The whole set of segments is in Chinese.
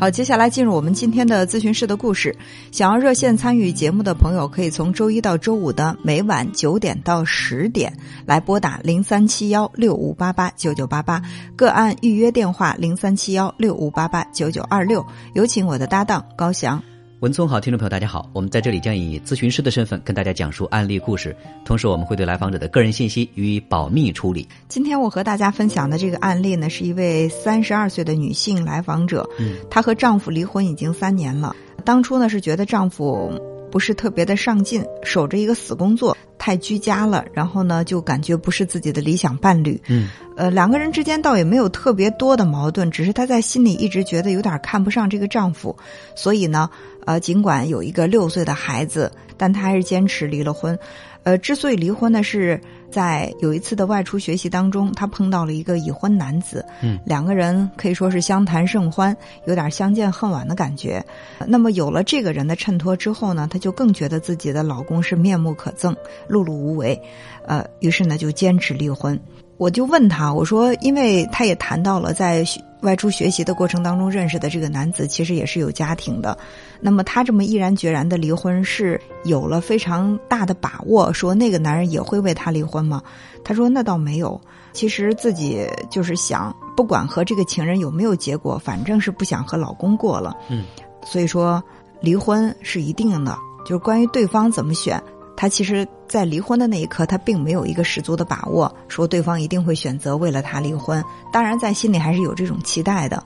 好，接下来进入我们今天的咨询室的故事。想要热线参与节目的朋友，可以从周一到周五的每晚九点到十点来拨打零三七幺六五八八九九八八，个案预约电话零三七幺六五八八九九二六。有请我的搭档高翔。文聪好，听众朋友大家好，我们在这里将以咨询师的身份跟大家讲述案例故事，同时我们会对来访者的个人信息予以保密处理。今天我和大家分享的这个案例呢，是一位三十二岁的女性来访者，嗯，她和丈夫离婚已经三年了。当初呢是觉得丈夫不是特别的上进，守着一个死工作，太居家了，然后呢就感觉不是自己的理想伴侣。嗯，呃，两个人之间倒也没有特别多的矛盾，只是她在心里一直觉得有点看不上这个丈夫，所以呢。呃，尽管有一个六岁的孩子，但她还是坚持离了婚。呃，之所以离婚呢，是在有一次的外出学习当中，她碰到了一个已婚男子。嗯，两个人可以说是相谈甚欢，有点相见恨晚的感觉。那么有了这个人的衬托之后呢，她就更觉得自己的老公是面目可憎、碌碌无为。呃，于是呢，就坚持离婚。我就问他，我说，因为他也谈到了在外出学习的过程当中认识的这个男子，其实也是有家庭的。那么他这么毅然决然的离婚，是有了非常大的把握，说那个男人也会为他离婚吗？他说那倒没有，其实自己就是想，不管和这个情人有没有结果，反正是不想和老公过了。嗯，所以说离婚是一定的，就是关于对方怎么选。他其实，在离婚的那一刻，他并没有一个十足的把握，说对方一定会选择为了他离婚。当然，在心里还是有这种期待的。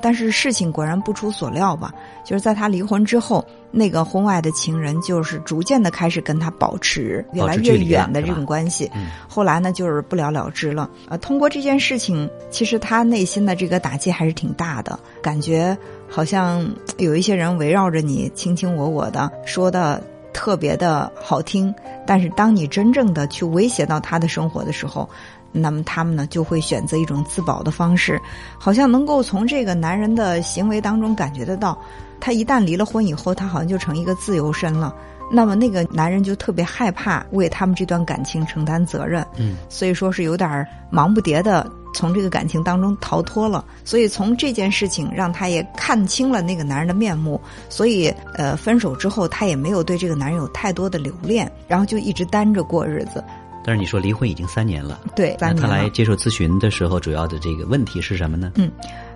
但是事情果然不出所料吧，就是在他离婚之后，那个婚外的情人就是逐渐的开始跟他保持越来越远的这种关系。后来呢，就是不了了之了。呃，通过这件事情，其实他内心的这个打击还是挺大的，感觉好像有一些人围绕着你，卿卿我我的说的。特别的好听，但是当你真正的去威胁到他的生活的时候，那么他们呢就会选择一种自保的方式，好像能够从这个男人的行为当中感觉得到，他一旦离了婚以后，他好像就成一个自由身了。那么那个男人就特别害怕为他们这段感情承担责任，嗯，所以说是有点忙不迭的。从这个感情当中逃脱了，所以从这件事情让他也看清了那个男人的面目，所以呃，分手之后他也没有对这个男人有太多的留恋，然后就一直单着过日子。但是你说离婚已经三年了，对，那他来接受咨询的时候，主要的这个问题是什么呢？嗯，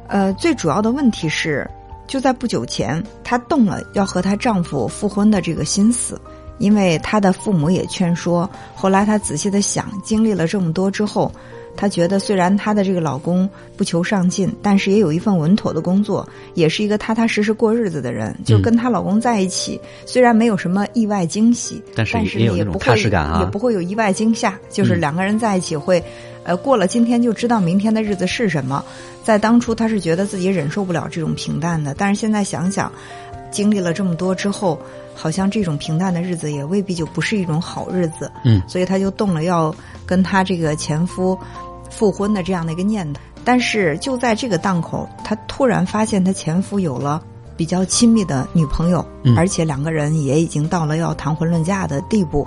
呃，最主要的问题是，就在不久前，她动了要和她丈夫复婚的这个心思，因为她的父母也劝说，后来她仔细的想，经历了这么多之后。她觉得，虽然她的这个老公不求上进，但是也有一份稳妥的工作，也是一个踏踏实实过日子的人。就跟她老公在一起，虽然没有什么意外惊喜，但是也有那种踏实感啊，也不会有意外惊吓。就是两个人在一起会，呃，过了今天就知道明天的日子是什么。在当初，她是觉得自己忍受不了这种平淡的，但是现在想想，经历了这么多之后，好像这种平淡的日子也未必就不是一种好日子。嗯，所以她就动了要。跟她这个前夫复婚的这样的一个念头，但是就在这个档口，她突然发现她前夫有了比较亲密的女朋友，而且两个人也已经到了要谈婚论嫁的地步，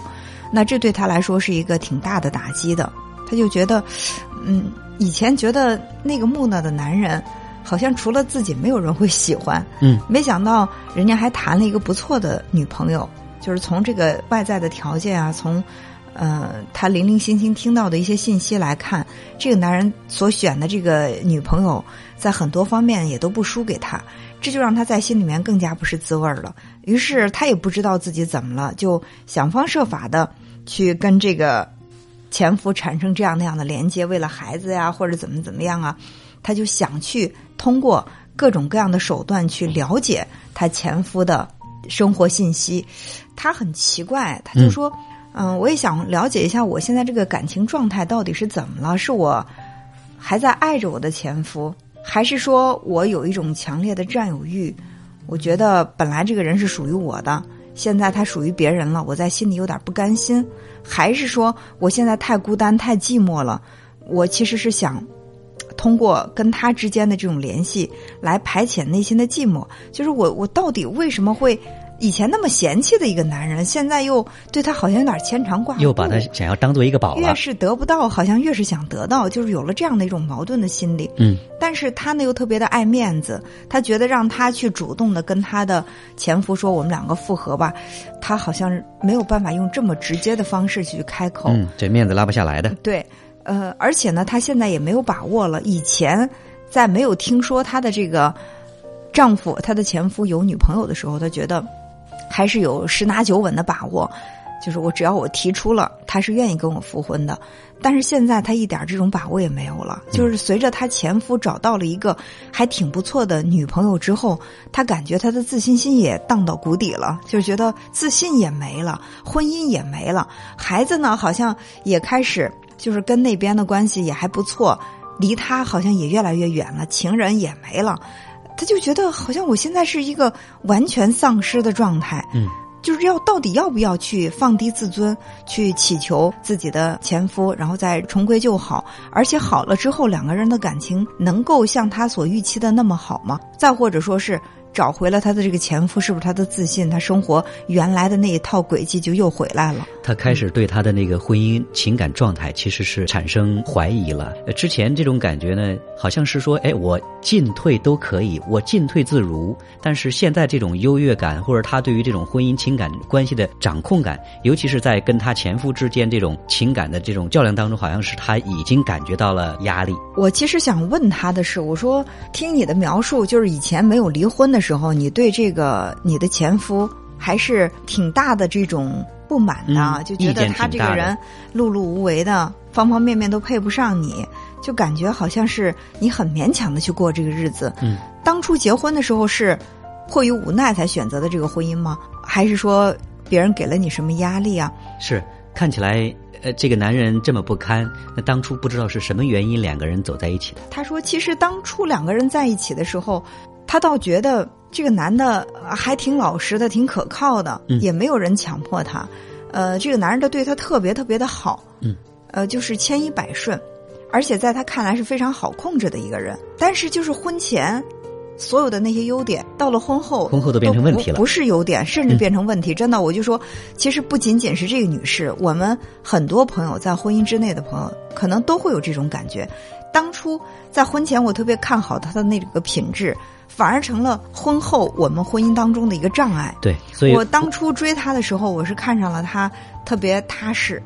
那这对她来说是一个挺大的打击的。她就觉得，嗯，以前觉得那个木讷的男人，好像除了自己没有人会喜欢，嗯，没想到人家还谈了一个不错的女朋友，就是从这个外在的条件啊，从。呃，他零零星星听到的一些信息来看，这个男人所选的这个女朋友，在很多方面也都不输给他，这就让他在心里面更加不是滋味了。于是他也不知道自己怎么了，就想方设法的去跟这个前夫产生这样那样的连接，为了孩子呀，或者怎么怎么样啊，他就想去通过各种各样的手段去了解他前夫的生活信息。他很奇怪，他就说。嗯我也想了解一下我现在这个感情状态到底是怎么了？是我还在爱着我的前夫，还是说我有一种强烈的占有欲？我觉得本来这个人是属于我的，现在他属于别人了，我在心里有点不甘心。还是说我现在太孤单、太寂寞了？我其实是想通过跟他之间的这种联系来排遣内心的寂寞。就是我，我到底为什么会？以前那么嫌弃的一个男人，现在又对他好像有点牵肠挂肚，又把他想要当做一个宝了。越是得不到，好像越是想得到，就是有了这样的一种矛盾的心理。嗯，但是他呢又特别的爱面子，他觉得让他去主动的跟他的前夫说我们两个复合吧，他好像没有办法用这么直接的方式去开口。嗯，这面子拉不下来的。对，呃，而且呢，他现在也没有把握了。以前在没有听说他的这个丈夫，他的前夫有女朋友的时候，他觉得。还是有十拿九稳的把握，就是我只要我提出了，他是愿意跟我复婚的。但是现在他一点这种把握也没有了。就是随着他前夫找到了一个还挺不错的女朋友之后，他感觉他的自信心也荡到谷底了，就是觉得自信也没了，婚姻也没了，孩子呢好像也开始就是跟那边的关系也还不错，离他好像也越来越远了，情人也没了。他就觉得好像我现在是一个完全丧失的状态，嗯，就是要到底要不要去放低自尊，去祈求自己的前夫，然后再重归旧好，而且好了之后，两个人的感情能够像他所预期的那么好吗？再或者说是。找回了他的这个前夫，是不是他的自信？他生活原来的那一套轨迹就又回来了。他开始对他的那个婚姻情感状态其实是产生怀疑了。之前这种感觉呢，好像是说，哎，我进退都可以，我进退自如。但是现在这种优越感，或者他对于这种婚姻情感关系的掌控感，尤其是在跟他前夫之间这种情感的这种较量当中，好像是他已经感觉到了压力。我其实想问他的是，我说听你的描述，就是以前没有离婚的。时候，你对这个你的前夫还是挺大的这种不满的，就觉得他这个人碌碌无为的，方方面面都配不上你，就感觉好像是你很勉强的去过这个日子。嗯，当初结婚的时候是迫于无奈才选择的这个婚姻吗？还是说别人给了你什么压力啊？是看起来。呃，这个男人这么不堪，那当初不知道是什么原因两个人走在一起的。他说，其实当初两个人在一起的时候，他倒觉得这个男的还挺老实的，挺可靠的，也没有人强迫他。呃，这个男人的对他特别特别的好，嗯，呃，就是千依百顺，而且在他看来是非常好控制的一个人。但是就是婚前。所有的那些优点，到了婚后，婚后都变成问题了，不是优点，甚至变成问题。真的，我就说，其实不仅仅是这个女士，我们很多朋友在婚姻之内的朋友，可能都会有这种感觉。当初在婚前，我特别看好他的那个品质，反而成了婚后我们婚姻当中的一个障碍。对，所以我当初追他的时候，我是看上了他特别踏实，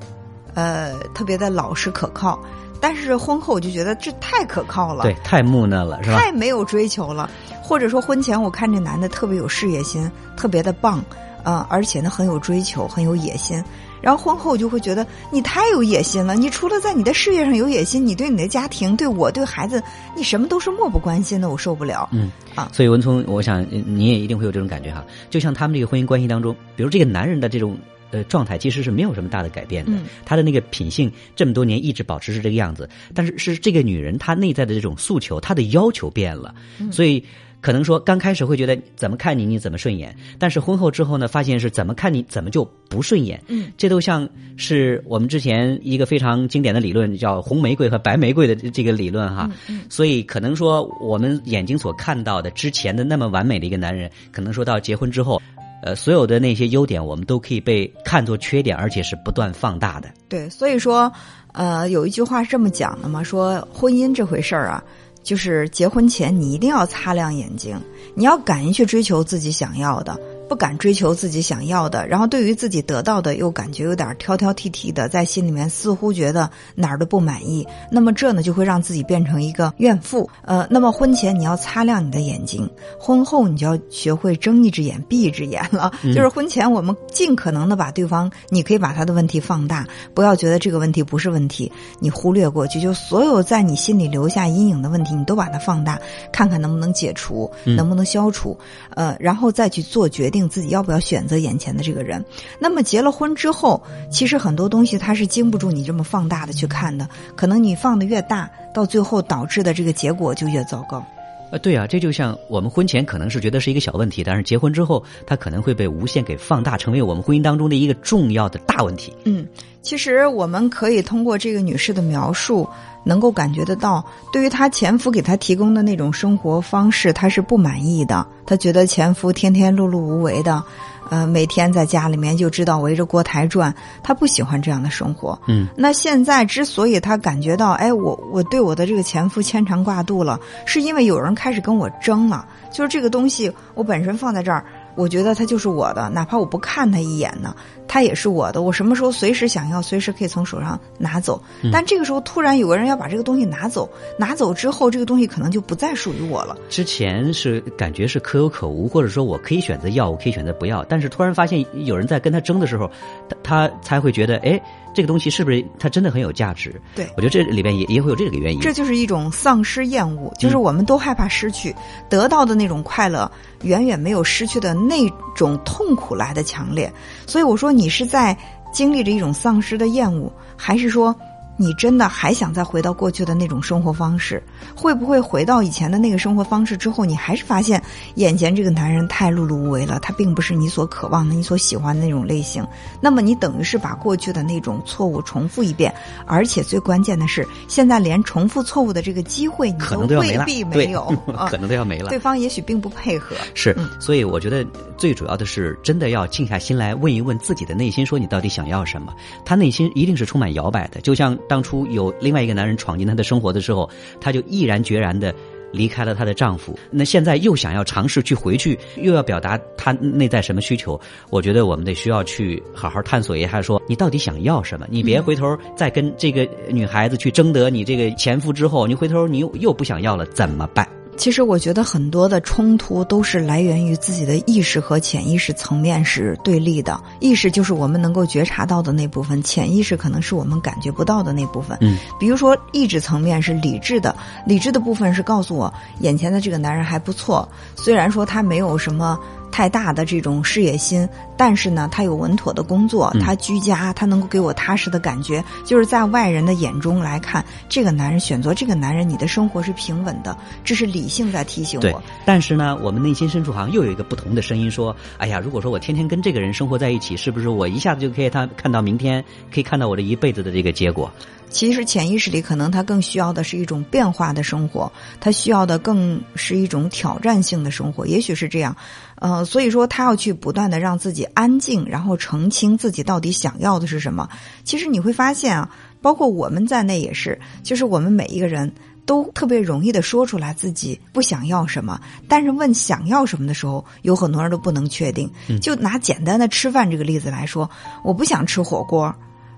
呃，特别的老实可靠。但是婚后我就觉得这太可靠了，对，太木讷了，是吧？太没有追求了，或者说婚前我看这男的特别有事业心，特别的棒，呃，而且呢很有追求，很有野心。然后婚后就会觉得你太有野心了，你除了在你的事业上有野心，你对你的家庭、对我、对孩子，你什么都是漠不关心的，我受不了。嗯啊，所以文聪，我想你也一定会有这种感觉哈，就像他们这个婚姻关系当中，比如这个男人的这种。呃，状态其实是没有什么大的改变的。他的那个品性这么多年一直保持是这个样子，但是是这个女人她内在的这种诉求，她的要求变了。所以可能说刚开始会觉得怎么看你你怎么顺眼，但是婚后之后呢，发现是怎么看你怎么就不顺眼。嗯，这都像是我们之前一个非常经典的理论，叫红玫瑰和白玫瑰的这个理论哈。嗯所以可能说我们眼睛所看到的之前的那么完美的一个男人，可能说到结婚之后。呃，所有的那些优点，我们都可以被看作缺点，而且是不断放大的。对，所以说，呃，有一句话是这么讲的嘛，说婚姻这回事儿啊，就是结婚前你一定要擦亮眼睛，你要敢于去追求自己想要的。不敢追求自己想要的，然后对于自己得到的又感觉有点挑挑剔剔的，在心里面似乎觉得哪儿都不满意。那么这呢，就会让自己变成一个怨妇。呃，那么婚前你要擦亮你的眼睛，婚后你就要学会睁一只眼闭一只眼了。就是婚前我们尽可能的把对方，你可以把他的问题放大，不要觉得这个问题不是问题，你忽略过去。就所有在你心里留下阴影的问题，你都把它放大，看看能不能解除，能不能消除。呃，然后再去做决定。定自己要不要选择眼前的这个人？那么结了婚之后，其实很多东西它是经不住你这么放大的去看的。可能你放的越大，到最后导致的这个结果就越糟糕。呃，对啊，这就像我们婚前可能是觉得是一个小问题，但是结婚之后，它可能会被无限给放大，成为我们婚姻当中的一个重要的大问题。嗯，其实我们可以通过这个女士的描述，能够感觉得到，对于她前夫给她提供的那种生活方式，她是不满意的。她觉得前夫天天碌碌无为的。呃，每天在家里面就知道围着锅台转，她不喜欢这样的生活。嗯，那现在之所以她感觉到，哎，我我对我的这个前夫牵肠挂肚了，是因为有人开始跟我争了，就是这个东西我本身放在这儿。我觉得它就是我的，哪怕我不看他一眼呢，它也是我的。我什么时候随时想要，随时可以从手上拿走。但这个时候突然有个人要把这个东西拿走，拿走之后，这个东西可能就不再属于我了。之前是感觉是可有可无，或者说我可以选择要，我可以选择不要。但是突然发现有人在跟他争的时候，他他才会觉得，哎。这个东西是不是它真的很有价值？对，我觉得这里边也也会有这个原因。这就是一种丧失厌恶，就是我们都害怕失去，得到的那种快乐远远没有失去的那种痛苦来的强烈。所以我说，你是在经历着一种丧失的厌恶，还是说？你真的还想再回到过去的那种生活方式？会不会回到以前的那个生活方式之后，你还是发现眼前这个男人太碌碌无为了，他并不是你所渴望的、你所喜欢的那种类型？那么你等于是把过去的那种错误重复一遍，而且最关键的是，现在连重复错误的这个机会你都未必没有，可能都要没了。对方也许并不配合。是，所以我觉得最主要的是，真的要静下心来问一问自己的内心，说你到底想要什么？他内心一定是充满摇摆的，就像。当初有另外一个男人闯进她的生活的时候，她就毅然决然的离开了她的丈夫。那现在又想要尝试去回去，又要表达她内在什么需求？我觉得我们得需要去好好探索一下，说你到底想要什么？你别回头再跟这个女孩子去争得你这个前夫之后，你回头你又又不想要了，怎么办？其实我觉得很多的冲突都是来源于自己的意识和潜意识层面是对立的。意识就是我们能够觉察到的那部分，潜意识可能是我们感觉不到的那部分。嗯，比如说意志层面是理智的，理智的部分是告诉我眼前的这个男人还不错，虽然说他没有什么。太大的这种事业心，但是呢，他有稳妥的工作，他居家，他能够给我踏实的感觉。就是在外人的眼中来看，这个男人选择这个男人，你的生活是平稳的，这是理性在提醒我。但是呢，我们内心深处好像又有一个不同的声音说：“哎呀，如果说我天天跟这个人生活在一起，是不是我一下子就可以他看到明天，可以看到我这一辈子的这个结果？”其实潜意识里可能他更需要的是一种变化的生活，他需要的更是一种挑战性的生活，也许是这样。呃，所以说他要去不断的让自己安静，然后澄清自己到底想要的是什么。其实你会发现啊，包括我们在内也是，就是我们每一个人都特别容易的说出来自己不想要什么，但是问想要什么的时候，有很多人都不能确定。就拿简单的吃饭这个例子来说，我不想吃火锅。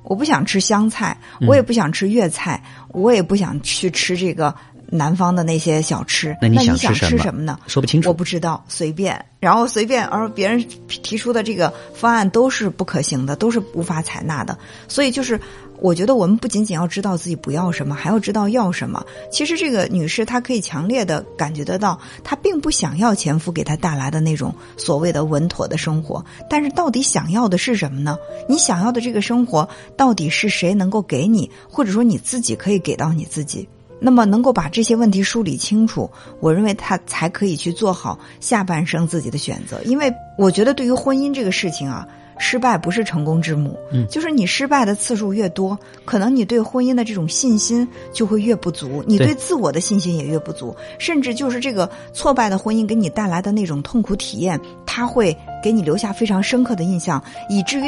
我不想吃湘菜，我也不想吃粤菜，我也不想去吃这个南方的那些小吃。那你想吃什么呢？说不清楚，我不知道，随便。然后随便，而别人提出的这个方案都是不可行的，都是无法采纳的。所以就是，我觉得我们不仅仅要知道自己不要什么，还要知道要什么。其实这个女士她可以强烈的感觉得到，她并不想要前夫给她带来的那种所谓的稳妥的生活。但是到底想要的是什么呢？你想要的这个生活到底是谁能够给你，或者说你自己可以给到你自己？那么能够把这些问题梳理清楚，我认为她才可以去做好下半生自己的选择。因为我觉得对于婚姻这个事情啊，失败不是成功之母。嗯，就是你失败的次数越多，可能你对婚姻的这种信心就会越不足，你对自我的信心也越不足，甚至就是这个挫败的婚姻给你带来的那种痛苦体验，它会给你留下非常深刻的印象，以至于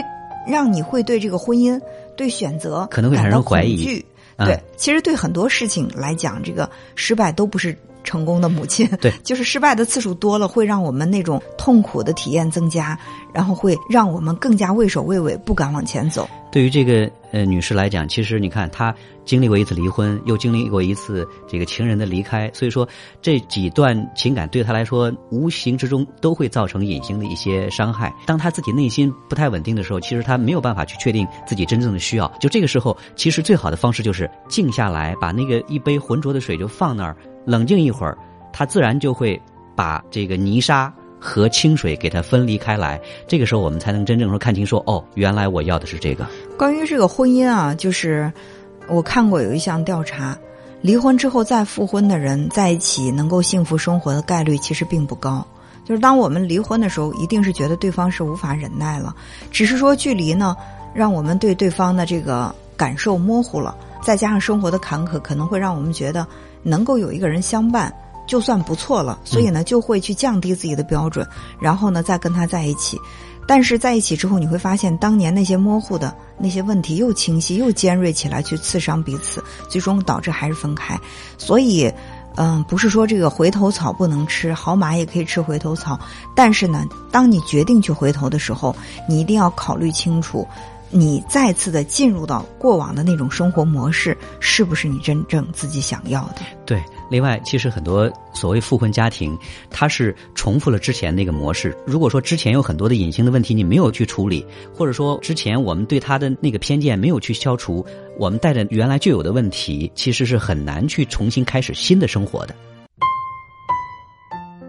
让你会对这个婚姻、对选择可能会产生怀疑。对，其实对很多事情来讲，这个失败都不是成功的母亲。对，就是失败的次数多了，会让我们那种痛苦的体验增加。然后会让我们更加畏首畏尾，不敢往前走。对于这个呃女士来讲，其实你看她经历过一次离婚，又经历过一次这个情人的离开，所以说这几段情感对她来说，无形之中都会造成隐形的一些伤害。当她自己内心不太稳定的时候，其实她没有办法去确定自己真正的需要。就这个时候，其实最好的方式就是静下来，把那个一杯浑浊的水就放那儿，冷静一会儿，她自然就会把这个泥沙。和清水给它分离开来，这个时候我们才能真正说看清，说哦，原来我要的是这个。关于这个婚姻啊，就是我看过有一项调查，离婚之后再复婚的人在一起能够幸福生活的概率其实并不高。就是当我们离婚的时候，一定是觉得对方是无法忍耐了，只是说距离呢，让我们对对方的这个感受模糊了，再加上生活的坎坷，可能会让我们觉得能够有一个人相伴就算不错了，所以呢，就会去降低自己的标准，然后呢，再跟他在一起。但是在一起之后，你会发现当年那些模糊的那些问题又清晰又尖锐起来，去刺伤彼此，最终导致还是分开。所以。嗯，不是说这个回头草不能吃，好马也可以吃回头草。但是呢，当你决定去回头的时候，你一定要考虑清楚，你再次的进入到过往的那种生活模式，是不是你真正自己想要的？对。另外，其实很多所谓复婚家庭，它是重复了之前那个模式。如果说之前有很多的隐形的问题你没有去处理，或者说之前我们对他的那个偏见没有去消除，我们带着原来就有的问题，其实是很难去重新开始新的生活的。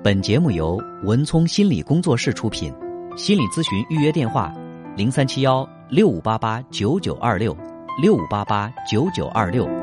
本节目由文聪心理工作室出品，心理咨询预约电话：零三七幺六五八八九九二六六五八八九九二六。